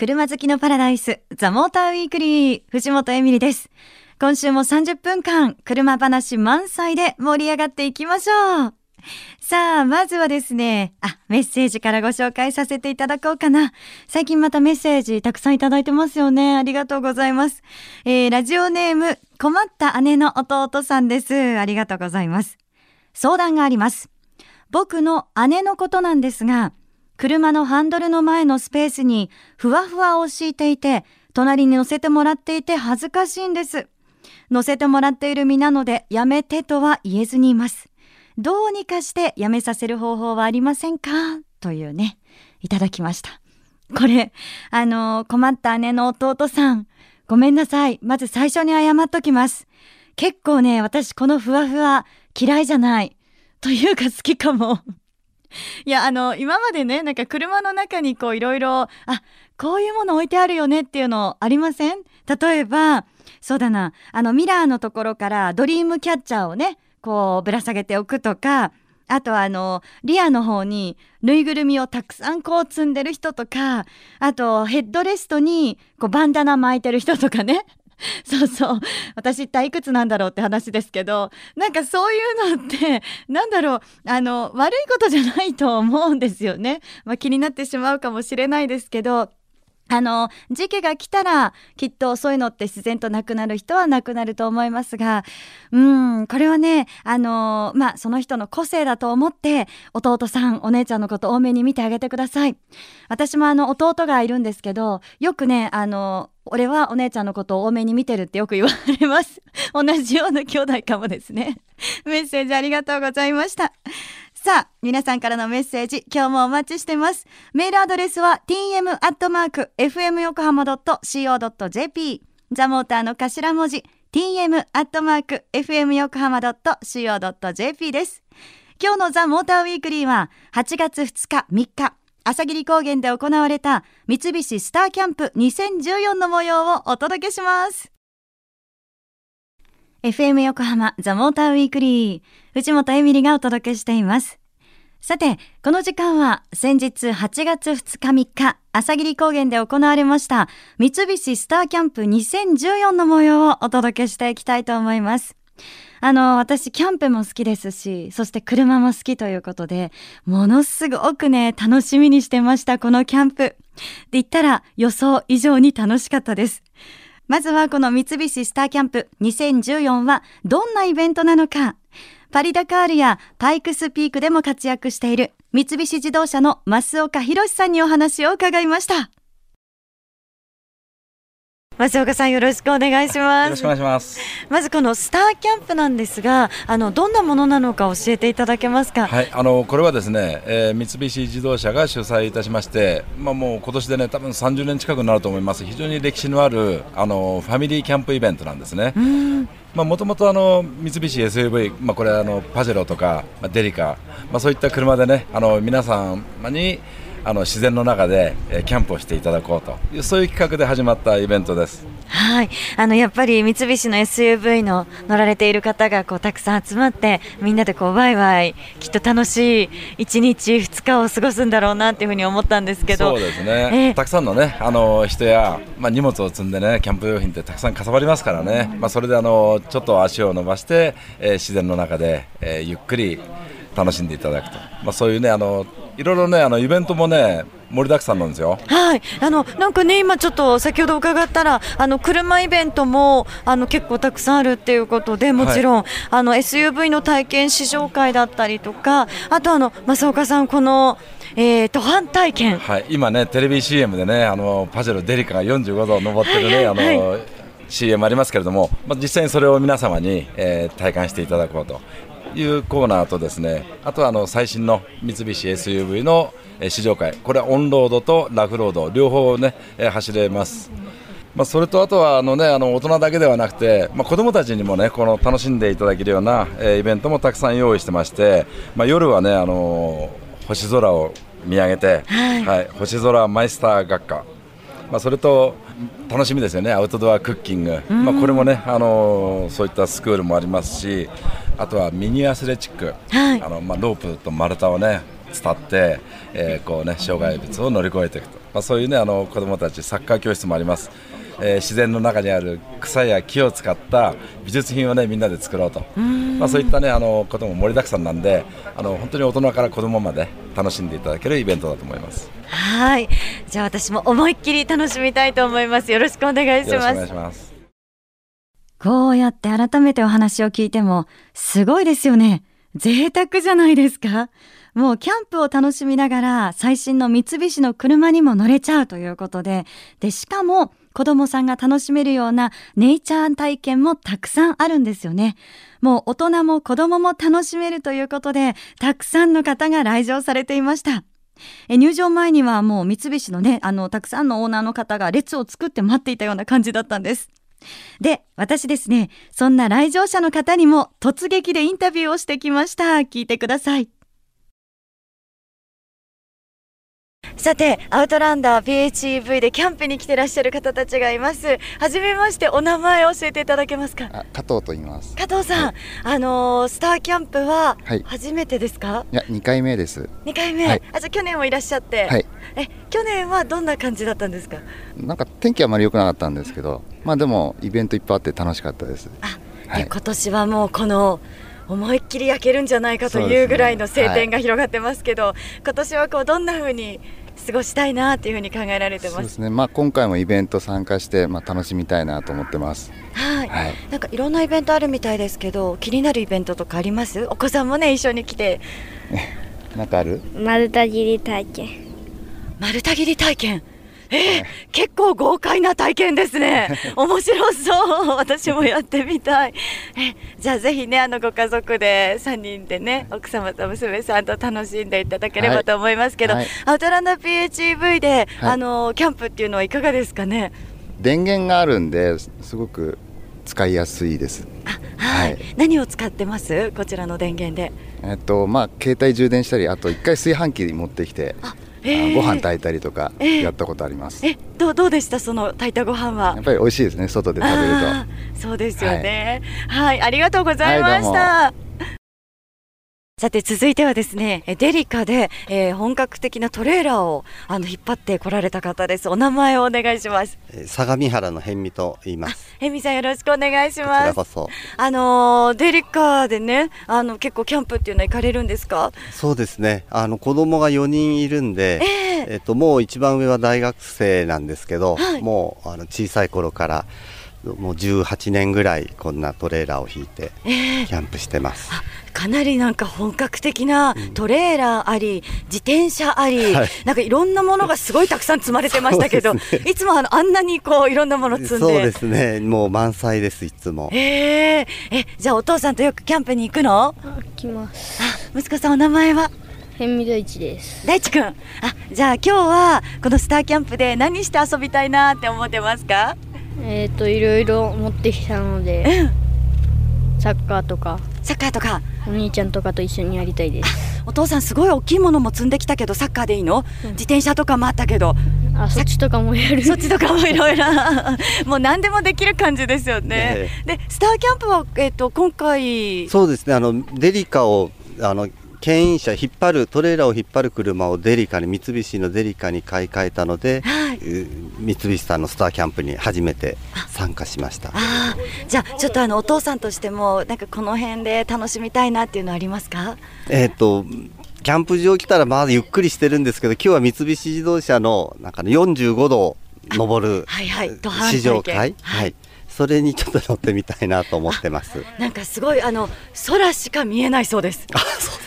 車好きのパラダイス、ザ・モーターウィークリー、藤本エミリです。今週も30分間、車話満載で盛り上がっていきましょう。さあ、まずはですね、あ、メッセージからご紹介させていただこうかな。最近またメッセージたくさんいただいてますよね。ありがとうございます。えー、ラジオネーム、困った姉の弟さんです。ありがとうございます。相談があります。僕の姉のことなんですが、車のハンドルの前のスペースにふわふわを敷いていて、隣に乗せてもらっていて恥ずかしいんです。乗せてもらっている身なのでやめてとは言えずにいます。どうにかしてやめさせる方法はありませんか？というね、いただきました。これ、あの、困った姉の弟さん、ごめんなさい。まず最初に謝っときます。結構ね、私このふわふわ嫌いじゃない。というか好きかも。いや、あの、今までね、なんか車の中にこういろいろ、あ、こういうもの置いてあるよねっていうのありません？例えば、そうだな、あのミラーのところからドリームキャッチャーをね、こうぶら下げておくとか、あとはあの、リアの方にぬいぐるみをたくさんこう積んでる人とか、あとヘッドレストにこうバンダナ巻いてる人とかね。そうそう。私一体いくつなんだろうって話ですけど、なんかそういうのって、なんだろう、あの、悪いことじゃないと思うんですよね。まあ気になってしまうかもしれないですけど、あの、時期が来たら、きっとそういうのって自然となくなる人はなくなると思いますが、うん、これはね、あの、まあ、その人の個性だと思って、弟さん、お姉ちゃんのこと多めに見てあげてください。私もあの、弟がいるんですけど、よくね、あの、俺はお姉ちゃんのことを多めに見てるってよく言われます。同じような兄弟かもですね。メッセージありがとうございました。さあ、皆さんからのメッセージ、今日もお待ちしてます。メールアドレスは tm.fmyokohama.co.jp ザモーターの頭文字 tm.fmyokohama.co.jp です。今日のザ・モーターウィークリーは8月2日3日、朝霧高原で行われた三菱スターキャンプ2014の模様をお届けします。FM 横浜ザ・モーターウィークリー藤本エミリがお届けしています。さて、この時間は先日8月2日3日、朝霧高原で行われました三菱スターキャンプ2014の模様をお届けしていきたいと思います。あの、私、キャンプも好きですし、そして車も好きということで、ものすごくね、楽しみにしてました、このキャンプ。で言ったら予想以上に楽しかったです。まずはこの三菱スターキャンプ2014はどんなイベントなのか。パリダカールやパイクスピークでも活躍している三菱自動車の増岡博さんにお話を伺いました。増岡さんよろしくお願いします。よろしくお願いします。まずこのスターキャンプなんですが、あのどんなものなのか教えていただけますか？はい、あのこれはですね、えー、三菱自動車が主催いたしまして、まあもう今年でね多分30年近くになると思います。非常に歴史のあるあのファミリーキャンプイベントなんですね。まあもともとあの三菱 SUV、まあこれあのパジェロとか、まあ、デリカ、まあそういった車でねあの皆さんにあの自然の中で、えキャンプをしていただこうと。いうそういう企画で始まったイベントです。はい、あのやっぱり三菱の SUV の乗られている方がこうたくさん集まってみんなでこうワイワイきっと楽しい一日二日を過ごすんだろうなっていうふうに思ったんですけど。そうですね、えー、たくさんのねあの人や、まあ、荷物を積んでねキャンプ用品ってたくさんかさばりますからね、まあ、それであのちょっと足を伸ばして、えー、自然の中で、えー、ゆっくり楽しんでいただくと、まあ、そういうねあのいろいろねあのイベントもね盛りだくさんなんですよ。はい、あのなんかね今ちょっと先ほど伺ったらあの車イベントもあの結構たくさんあるっていうことでもちろん、はい、あの SUV の体験試乗会だったりとかあとあの増岡さんこのえー、途半体験、はい、今ねテレビ CM でねあのパジェロデリカが45度登ってるね、はいはい。はい、あの CM ありますけれども、まあ、実際にそれを皆様に、えー、体感していただこうというコーナーとですねあとはあの最新の三菱 SUV の試乗会これはオンロードとラフロード両方ね走れます。まあ、それとあとはあの、ね、あの大人だけではなくて、まあ、子どもたちにも、ね、この楽しんでいただけるような、えー、イベントもたくさん用意してまして、まあ、夜は、ね、あの星空を見上げて、はい、はい、星空マイスター学科、まあ、それと楽しみですよね。アウトドアクッキング、まあ、これもね、あのそういったスクールもありますしあとはミニアスレチック、はい、あのまあ、ロープと丸太をね伝って、えーこうね、障害物を乗り越えていくと。まあ、そういうねあの子どもたちサッカー教室もあります。えー、自然の中にある草や木を使った美術品をねみんなで作ろうと、まあ、そういったねあのことも盛りだくさんなんであの本当に大人から子供まで楽しんでいただけるイベントだと思います。はい。じゃあ私も思いっきり楽しみたいと思います。よろしくお願いしますこうやって改めてお話を聞いてもすごいですよね贅沢じゃないですかもうキャンプを楽しみながら最新の三菱の車にも乗れちゃうということで、で、しかも子供さんが楽しめるようなネイチャー体験もたくさんあるんですよね。もう大人も子供も楽しめるということで、たくさんの方が来場されていました。え入場前にはもう三菱のね、あの、たくさんのオーナーの方が列を作って待っていたような感じだったんです。で、私ですね、そんな来場者の方にも突撃でインタビューをしてきました。聞いてください。さて、アウトランダー PHEV でキャンプに来てらっしゃる方たちがいます。はじめまして、お名前を教えていただけますか？加藤と言います。加藤さん、はい、あのー、スターキャンプは初めてですか？はい、いや、2回目です。2回目、はい、あ、じゃ去年もいらっしゃって。はい。え、去年はどんな感じだったんですか？なんか天気あまり良くなかったんですけど、まあでもイベントいっぱいあって楽しかったです。あ、で、今年はもうこの。思いっきり焼けるんじゃないかというぐらいの晴天が広がってますけど、ねはい、今年はこうどんな風に過ごしたいなというふうに考えられてます。そうですね。まあ今回もイベント参加してまあ楽しみたいなと思ってます。はい。はい、なんかいろんなイベントあるみたいですけど、気になるイベントとかあります？お子さんもね一緒に来て。なんかある？丸太切り体験。丸太切り体験。えー、結構豪快な体験ですね。面白そう。私もやってみたい。えじゃあぜひね、あのご家族で3人でね、奥様と娘さんと楽しんでいただければと思いますけど、はいアウトランダー PHEV で、はい、あのキャンプっていうのはいかがですかね？電源があるんですごく使いやすいです。はい、はい、何を使ってます？こちらの電源で。えっとまあ携帯充電したりあと一回炊飯器に持ってきて。えー、ご飯炊いたりとかやったことあります。えー、どうどうでした？その炊いたご飯は？やっぱり美味しいですね外で食べると。そうですよね、はい。はい、ありがとうございました。はいさて続いてはですねデリカで、えー、本格的なトレーラーをあの引っ張ってこられた方です。お名前をお願いします。相模原の辺見と言います。辺見さんよろしくお願いします。あのデリカでねあの結構キャンプっていうのは行かれるんですか？そうですね。あの子供が4人いるんで、えー、えっともう一番上は大学生なんですけど、はい、もうあの小さい頃からもう18年ぐらいこんなトレーラーを引いてキャンプしてます、えー、かなりなんか本格的なトレーラーあり、自転車あり、はい、なんかいろんなものがすごいたくさん積まれてましたけど、ね、いつもあのあんなにこういろんなもの積んで。そうですね。もう満載ですいつも。え。ー、えじゃあお父さんとよくキャンプに行くの？行きます。あ息子さんお名前は？辺見大地です。大地くんあじゃあ今日はこのスターキャンプで何して遊びたいなって思ってますか？えっ、ー、といろいろ持ってきたので、サッカーとかサッカーとか。お兄ちゃんとかと一緒にやりたいです。お父さんすごい大きいものも積んできたけどサッカーでいいの、うん、自転車とかもあったけど。あそっちとかもやる。そっちとかもいろいろ。もう何でもできる感じですよね、でスターキャンプは、えーと、と今回。そうですね。あのデリカをあの牽引車引っ張るトレーラーを引っ張る車をデリカに三菱のデリカに買い替えたので、はい、三菱さんのスターキャンプに初めて参加しました。あじゃあちょっとあのお父さんとしてもなんかこの辺で楽しみたいなっていうのはありますか？えっ、とキャンプ場来たらまだゆっくりしてるんですけど今日は三菱自動車のなんか、ね、45度登る試乗会、はい、はいそれにちょっと乗ってみたいなと思ってます。なんかすごいあの空しか見えないそうです。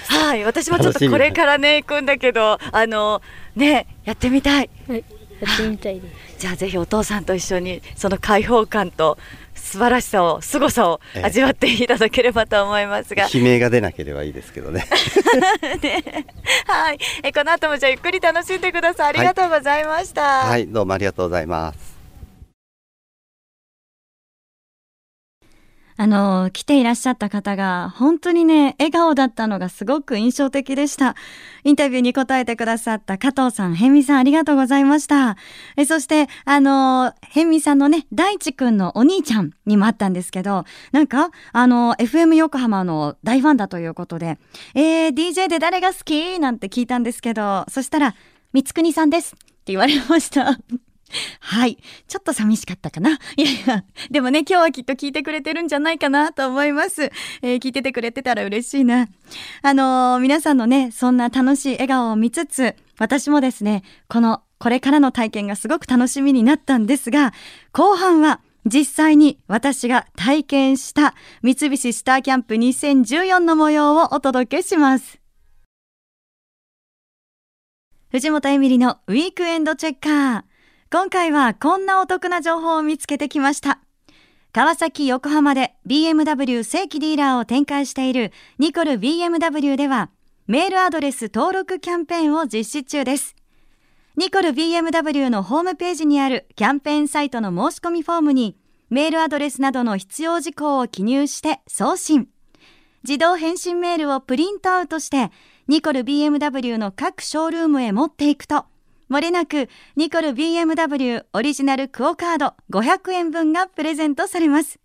はい、私もちょっとこれからね行くんだけど、あのねやってみたい。はい、やってみたいです。じゃあぜひお父さんと一緒にその開放感と素晴らしさを凄さを味わっていただければと思いますが、悲鳴が出なければいいですけどね。ね。はい。えこの後もじゃあゆっくり楽しんでください。ありがとうございました、はい、はい、どうもありがとうございますあの、来ていらっしゃった方が本当にね、笑顔だったのがすごく印象的でした。インタビューに答えてくださった加藤さん、ヘミさんありがとうございました。えそして、あの、ヘミさんのね、大地くんのお兄ちゃんにもあったんですけど、なんか、あの、FM 横浜の大ファンだということで、えー、DJ で誰が好き？なんて聞いたんですけど、そしたら、三つくにさんですって。言われました。はい。ちょっと寂しかったかな。いやいや、でもね、今日はきっと聞いてくれてるんじゃないかなと思います。えー聞いててくれてたら嬉しいな。あのー皆さんのね、そんな楽しい笑顔を見つつ、私もですね、この、これからの体験がすごく楽しみになったんですが、後半は、実際に私が体験した三菱スターキャンプ2014の模様をお届けします。藤本エミリのウィークエンドチェッカー。今回はこんなお得な情報を見つけてきました。川崎、横浜で BMW 正規ディーラーを展開しているニコル BMW ではメールアドレス登録キャンペーンを実施中です。ニコル BMW のホームページにあるキャンペーンサイトの申し込みフォームにメールアドレスなどの必要事項を記入して送信。自動返信メールをプリントアウトしてニコル BMW の各ショールームへ持っていくと漏れなくニコル BMW オリジナルクオカード500円分がプレゼントされます。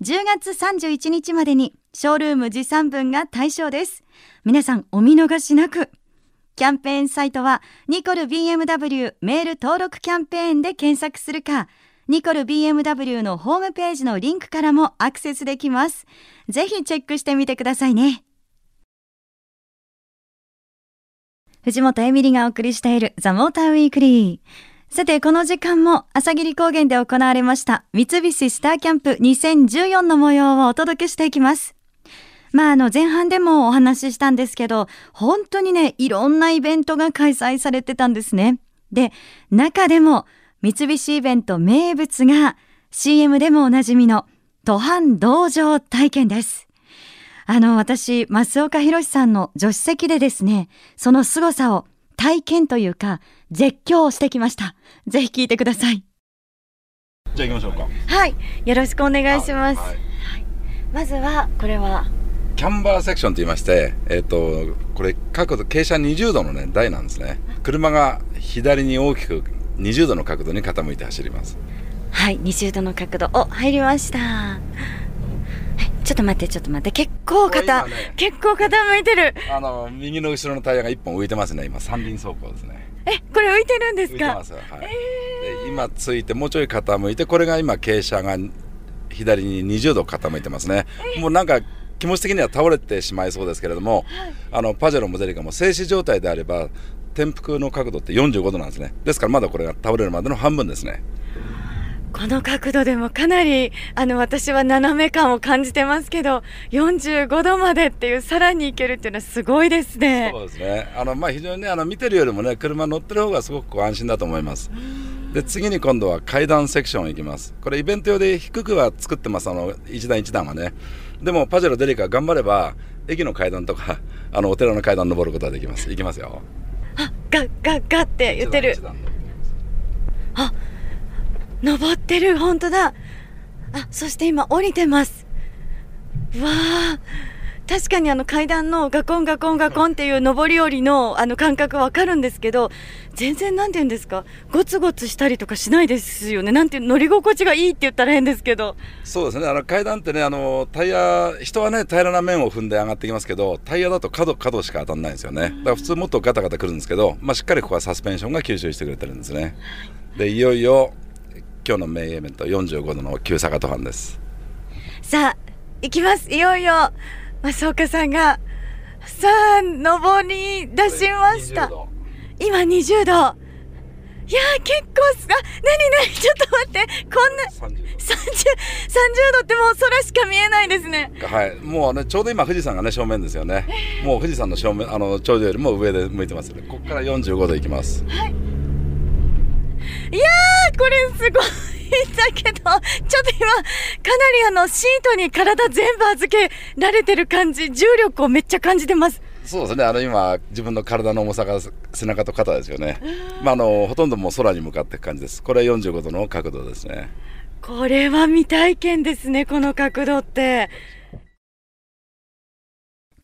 10月31日までにショールーム持参分が対象です。皆さんお見逃しなく。キャンペーンサイトはニコル BMW メール登録キャンペーンで検索するか、ニコル BMW のホームページのリンクからもアクセスできます。ぜひチェックしてみてくださいね。藤本エミリがお送りしているザ・モーターウィークリー。さて、この時間も朝霧高原で行われました三菱スターキャンプ2014の模様をお届けしていきます。まあ、あの、前半でもお話ししたんですけど、本当にね、いろんなイベントが開催されてたんですね。で、中でも、三菱イベント名物が CM でもおなじみの途半道場体験です。あの、私、増岡弘さんの助手席でですね、その凄さを体験というか、絶叫をしてきました。ぜひ聞いてください。じゃあ行きましょうかはい。よろしくお願いします。はいまずは、これは、キャンバーセクションと言いまして、えっとこれ角度傾斜20度の、ね、台なんですね車が左に大きく20度の角度に傾いて走りますはい、20度の角度。お、入りました。はい、ちょっと待って、ちょっと待って。結構これ傾、今ね結構傾いてる。あの右の後ろのタイヤが1本浮いてますね。今三輪走行ですね。え、これ浮いてるんですか？浮いてます、はい。で今ついてもうちょい傾いてこれが今傾斜が左に20度傾いてますね、もうなんか気持ち的には倒れてしまいそうですけれども、あのパジェロもデリカも静止状態であれば転覆の角度って45度なんですねですからまだこれが倒れるまでの半分ですねこの角度でもかなり、あの、私は斜め感を感じてますけど、45度までっていう、さらにいけるっていうのはすごいですね。そうですね。あの、まあ、非常にねあの見てるよりもね車乗ってる方がすごく安心だと思います。で次に今度は階段セクション行きます。これイベント用で低くは作ってますあの一段一段はね。でもパジェロデリカ頑張れば駅の階段とかあのお寺の階段登ることができます。行きますよ。あ、ガッガッガッって言ってる。一。段一段登ってる、本当だ。あ、そして今降りてます。わあ。確かにあの階段のガコンガコンガコンっていう上り下りのあの感覚わかるんですけど、全然なんて言うんですか、ゴツゴツしたりとかしないですよね。なんて乗り心地がいいって言ったら変ですけど。そうですねあの階段ってねあのタイヤ人はね平らな面を踏んで上がってきますけどタイヤだと角角しか当たらないんですよねだから普通もっとガタガタくるんですけど、まあ、しっかりここはサスペンションが吸収してくれてるんですねでいよいよ今日のメインイベント45度の急坂登坂です。さあ、行きます。いよいよ、増岡さんが、さあ、登り出しました。20。度。今20度。いやー、結構す、あ、なになに、ちょっと待って、こんな、30 30、30度ってもう空しか見えないですね。度はい。もうねちょうど今富士山がね正面ですよね、もう富士山の正面あの頂上よりも上で向いてますのでここから45度いきます。いやー、これすごいんだけど、ちょっと今、かなりあの、シートに体全部預けられてる感じ、重力をめっちゃ感じてます。そうですね。あの今自分の体の重さが背中と肩ですよね、まあ、あのほとんどもう空に向かっていく感じです。これ45度の角度ですね。これは未体験ですね、この角度って。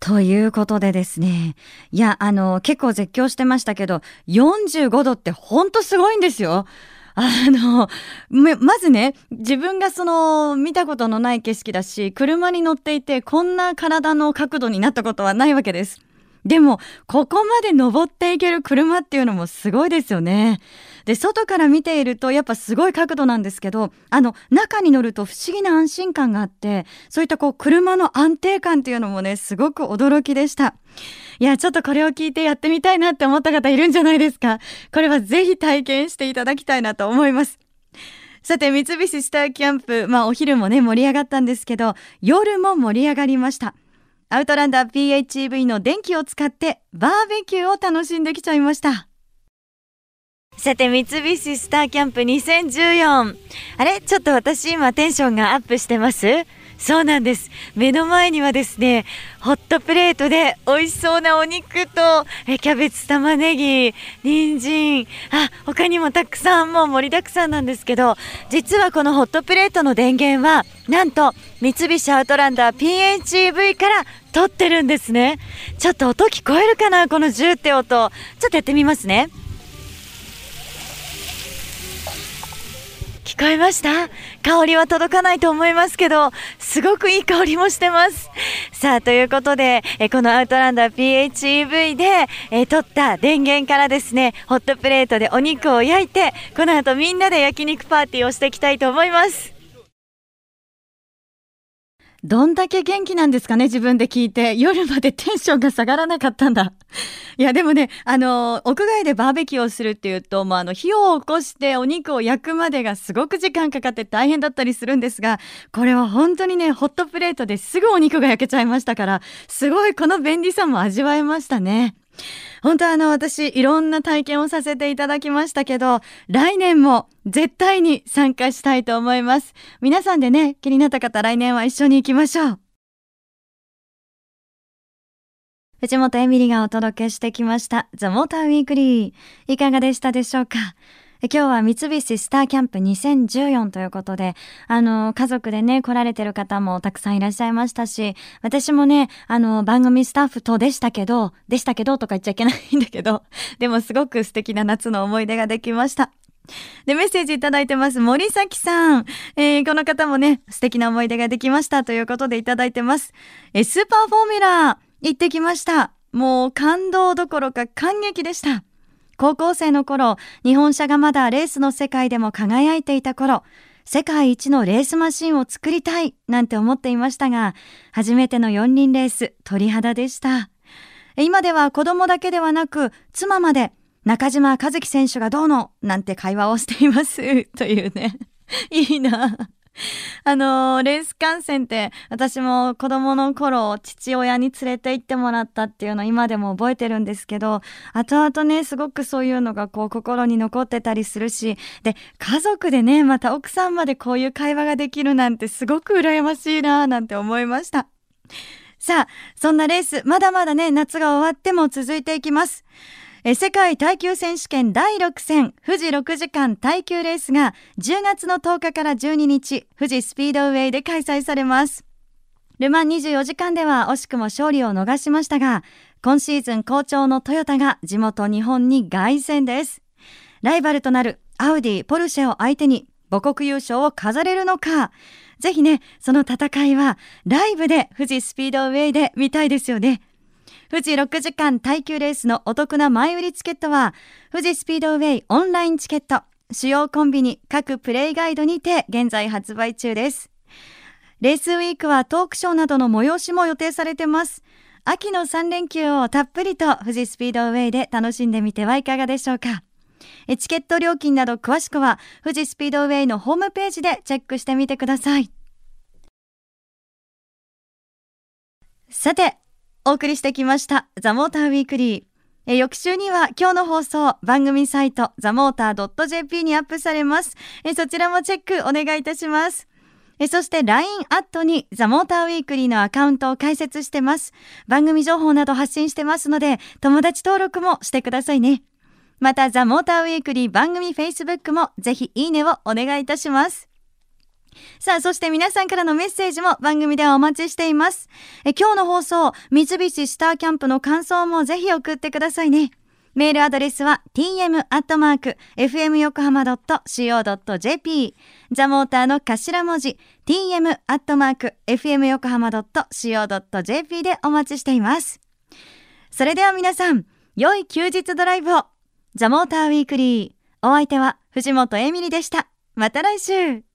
ということでですね。いや、あの、結構絶叫してましたけど、45度ってほんとすごいんですよ。あの、まずね、自分がその、見たことのない景色だし、車に乗っていて、こんな体の角度になったことはないわけです。でも、ここまで登っていける車っていうのもすごいですよね。で、外から見ているとやっぱすごい角度なんですけど、あの、中に乗ると不思議な安心感があって、そういったこう、車の安定感っていうのもね、すごく驚きでした。いや、ちょっとこれを聞いてやってみたいなって思った方いるんじゃないですか。これはぜひ体験していただきたいなと思います。さて、三菱スターキャンプ、まあお昼もね、盛り上がったんですけど、夜も盛り上がりました。アウトランダー PHEV の電気を使ってバーベキューを楽しんできちゃいました。さて、三菱スターキャンプ2014。あれ？ちょっと私今テンションがアップしてます？そうなんです。目の前にはですね、ホットプレートで美味しそうなお肉と、えキャベツ、玉ねぎ、人参、あ、他にもたくさんもう盛りだくさんなんですけど、実はこのホットプレートの電源は、なんと三菱アウトランダー PHEV から撮ってるんですね。ちょっと音聞こえるかな？このジューって音。ちょっとやってみますね。聞こえました？香りは届かないと思いますけど、すごくいい香りもしてます。さあ、ということで、えこのアウトランダー PHEV で、え取った電源からですね、ホットプレートでお肉を焼いて、この後みんなで焼肉パーティーをしていきたいと思います。どんだけ元気なんですかね、自分で聞いて。夜までテンションが下がらなかったんだ。いや、でもね、あの、屋外でバーベキューをするっていうと、もうあの、火を起こしてお肉を焼くまでがすごく時間かかって大変だったりするんですが、これは本当にね、ホットプレートですぐお肉が焼けちゃいましたから、すごいこの便利さも味わえましたね。本当はあの私いろんな体験をさせていただきましたけど来年も絶対に参加したいと思います。皆さんでね気になった方来年は一緒に行きましょう。藤本エミリがお届けしてきましたザ・モーターウィークリーいかがでしたでしょうか？今日は三菱スターキャンプ2014ということで、あの、家族でね、来られてる方もたくさんいらっしゃいましたし、私もね、あの、番組スタッフとでしたけど、でしたけどとか言っちゃいけないんだけど、でもすごく素敵な夏の思い出ができました。で、メッセージいただいてます。森崎さん。えー、この方もね、素敵な思い出ができましたということでいただいてます。えスーパーフォーミュラー、行ってきました。もう感動どころか感激でした。高校生の頃、日本車がまだレースの世界でも輝いていた頃、世界一のレースマシンを作りたいなんて思っていましたが、初めての四輪レース、鳥肌でした。今では子供だけではなく、妻まで中島和樹選手がどうのなんて会話をしています。というね。いいな。あのレース観戦って私も子供の頃父親に連れて行ってもらったっていうの今でも覚えてるんですけど後々ねすごくそういうのがこう心に残ってたりするしで家族でねまた奥さんまでこういう会話ができるなんてすごく羨ましいななんて思いました。さあそんなレースまだまだね夏が終わっても続いていきます。え世界耐久選手権第6戦富士6時間耐久レースが10月の10日から12日富士スピードウェイで開催されます。ルマン24時間では惜しくも勝利を逃しましたが、今シーズン好調のトヨタが地元日本に凱旋です。ライバルとなるアウディ、ポルシェを相手に母国優勝を飾れるのか。ぜひね、その戦いはライブで富士スピードウェイで見たいですよね。富士6時間耐久レースのお得な前売りチケットは、富士スピードウェイオンラインチケット、主要コンビニ各プレイガイドにて現在発売中です。レースウィークはトークショーなどの催しも予定されてます。秋の3連休をたっぷりと富士スピードウェイで楽しんでみてはいかがでしょうか。チケット料金など詳しくは富士スピードウェイのホームページでチェックしてみてください。さて、お送りしてきましたザ・モーターウィークリー。え翌週には今日の放送番組サイトザ・モーター .jp にアップされます。えそちらもチェックお願いいたします。えそして LINE アットにザ・モーターウィークリーのアカウントを開設してます。番組情報など発信してますので友達登録もしてくださいね。またザ・モーターウィークリー番組 Facebook もぜひいいねをお願いいたします。さあ、そして皆さんからのメッセージも番組ではお待ちしています。え今日の放送、三菱スターキャンプの感想もぜひ送ってくださいね。メールアドレスは tm.fmyokohama.co.jp ザモーターの頭文字 tm.fmyokohama.co.jp でお待ちしています。それでは皆さん、良い休日ドライブを。ザ・モーター・ウィークリー。お相手は藤本エミリでした。また来週。